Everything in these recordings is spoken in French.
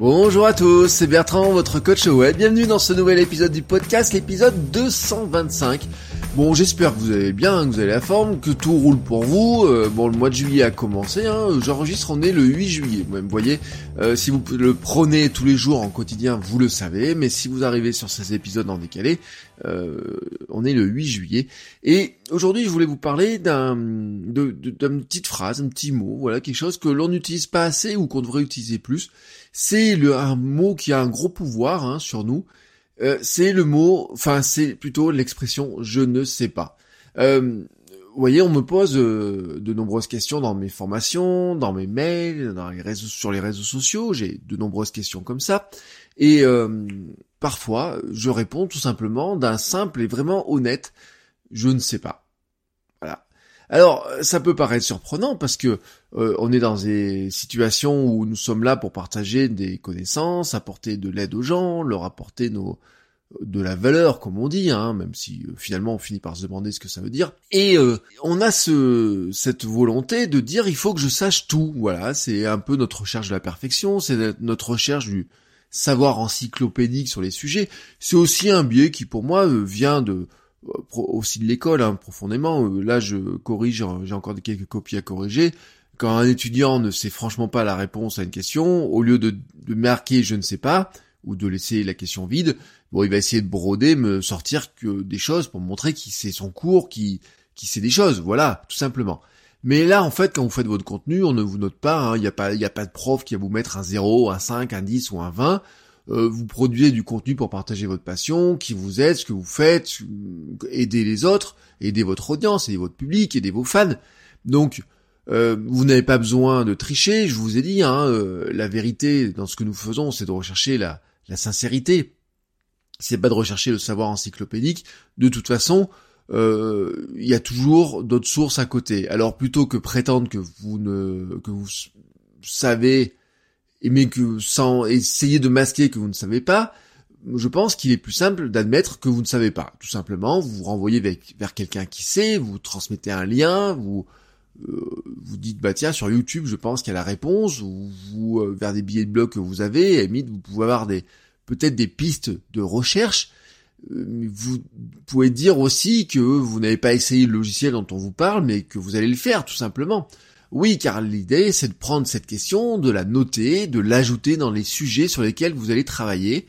Bonjour à tous, c'est Bertrand, votre coach web. Bienvenue dans ce nouvel épisode du podcast, l'épisode 225. Bon, j'espère que vous allez bien, que vous avez la forme, que tout roule pour vous. Euh, bon, le mois de juillet a commencé. Hein. J'enregistre, on est le 8 juillet. Vous voyez, euh, si vous le prenez tous les jours en quotidien, vous le savez. Mais si vous arrivez sur ces épisodes en décalé, euh, on est le 8 juillet. Et aujourd'hui, je voulais vous parler d'un, d'une petite phrase, un petit mot, voilà, quelque chose que l'on n'utilise pas assez ou qu'on devrait utiliser plus. C'est un mot qui a un gros pouvoir hein, sur nous. Euh, c'est le mot, enfin c'est plutôt l'expression je ne sais pas. Euh, vous voyez, on me pose euh, de nombreuses questions dans mes formations, dans mes mails, dans les réseaux, sur les réseaux sociaux. J'ai de nombreuses questions comme ça, et parfois je réponds tout simplement d'un simple et vraiment honnête je ne sais pas. Alors, ça peut paraître surprenant parce que euh, on est dans des situations où nous sommes là pour partager des connaissances, apporter de l'aide aux gens, leur apporter nos de la valeur, comme on dit, hein, même si euh, finalement on finit par se demander ce que ça veut dire. Et euh, on a ce, cette volonté de dire il faut que je sache tout. Voilà, c'est un peu notre recherche de la perfection, c'est notre recherche du savoir encyclopédique sur les sujets. C'est aussi un biais qui pour moi vient de aussi de l'école hein, profondément. Euh, là, je corrige, hein, j'ai encore quelques copies à corriger. Quand un étudiant ne sait franchement pas la réponse à une question, au lieu de, de marquer je ne sais pas ou de laisser la question vide, bon, il va essayer de broder, me sortir que des choses pour montrer qu'il sait son cours, qu'il qui sait des choses, voilà, tout simplement. Mais là, en fait, quand vous faites votre contenu, on ne vous note pas, hein. il n'y a pas, il a pas de prof qui va vous mettre un 0, un 5, un 10 ou un 20. Euh, vous produisez du contenu pour partager votre passion, qui vous aide, ce que vous faites, aider les autres, aider votre audience, aider votre public, aider vos fans. Donc, euh, vous n'avez pas besoin de tricher, je vous ai dit, hein, euh, la vérité dans ce que nous faisons, c'est de rechercher la, la sincérité. C'est pas de rechercher le savoir encyclopédique. De toute façon, il y a toujours d'autres sources à côté. Alors plutôt que prétendre que vous ne que vous savez mais que sans essayer de masquer que vous ne savez pas, je pense qu'il est plus simple d'admettre que vous ne savez pas. Tout simplement, vous vous renvoyez vers, quelqu'un qui sait, vous transmettez un lien, vous euh, vous dites bah tiens sur YouTube je pense qu'il y a la réponse, ou euh, vers des billets de blog que vous avez, et vous pouvez avoir des peut-être des pistes de recherche. Euh, vous pouvez dire aussi que vous n'avez pas essayé le logiciel dont on vous parle, mais que vous allez le faire tout simplement. Oui, car l'idée, c'est de prendre cette question, de la noter, de l'ajouter dans les sujets sur lesquels vous allez travailler,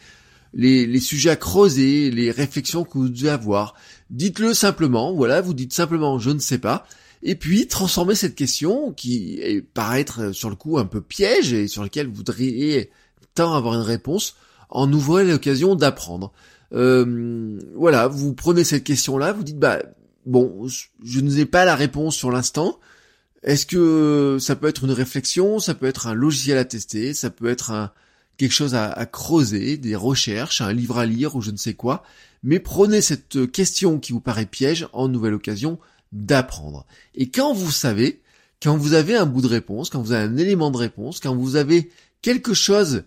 les, sujets à creuser, les réflexions que vous devez avoir. Dites-le simplement, voilà, vous dites simplement je ne sais pas, et puis transformez cette question, qui est, paraître sur le coup un peu piège et sur lequel vous voudriez tant avoir une réponse, en ouvrant l'occasion d'apprendre. Euh, voilà, vous prenez cette question-là, vous dites bah bon, je n'ai pas la réponse sur l'instant, est-ce que ça peut être une réflexion, ça peut être un logiciel à tester, ça peut être quelque chose à, creuser, des recherches, un livre à lire ou je ne sais quoi, mais prenez cette question qui vous paraît piège en nouvelle occasion d'apprendre. Et quand vous savez, quand vous avez un bout de réponse, quand vous avez un élément de réponse, quand vous avez quelque chose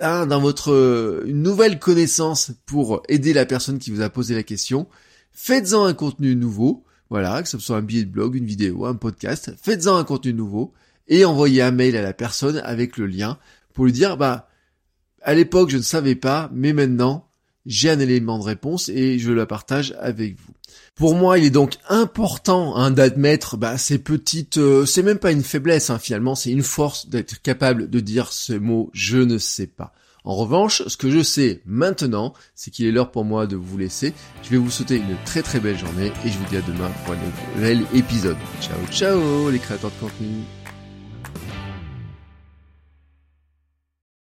hein, dans votre une nouvelle connaissance pour aider la personne qui vous a posé la question, faites-en un contenu nouveau, voilà, que ce soit un billet de blog, une vidéo, un podcast, faites-en un contenu nouveau et envoyez un mail à la personne avec le lien pour lui dire, bah, à l'époque je ne savais pas, mais maintenant j'ai un élément de réponse et je la partage avec vous. Pour moi, il est donc important hein, d'admettre bah, ces petites... Euh, c'est même pas une faiblesse, hein, finalement, c'est une force d'être capable de dire ce mot « je ne sais pas ». En revanche, ce que je sais maintenant, c'est qu'il est l'heure pour moi de vous laisser. Je vais vous souhaiter une très très belle journée et je vous dis à demain pour un nouvel épisode. Ciao ciao les créateurs de contenu